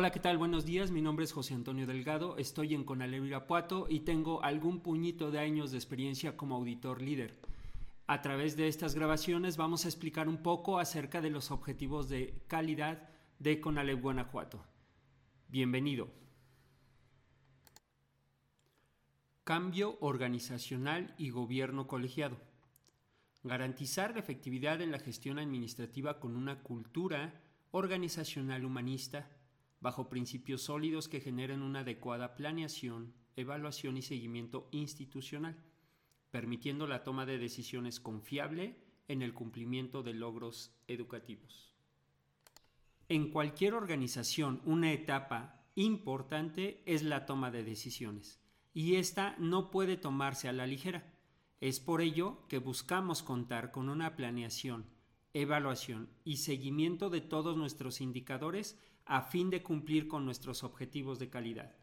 Hola, ¿qué tal? Buenos días, mi nombre es José Antonio Delgado, estoy en Conalep Irapuato y tengo algún puñito de años de experiencia como auditor líder. A través de estas grabaciones vamos a explicar un poco acerca de los objetivos de calidad de Conalep Guanajuato. Bienvenido. Cambio organizacional y gobierno colegiado. Garantizar la efectividad en la gestión administrativa con una cultura organizacional humanista bajo principios sólidos que generen una adecuada planeación, evaluación y seguimiento institucional, permitiendo la toma de decisiones confiable en el cumplimiento de logros educativos. En cualquier organización, una etapa importante es la toma de decisiones, y esta no puede tomarse a la ligera. Es por ello que buscamos contar con una planeación, evaluación y seguimiento de todos nuestros indicadores a fin de cumplir con nuestros objetivos de calidad.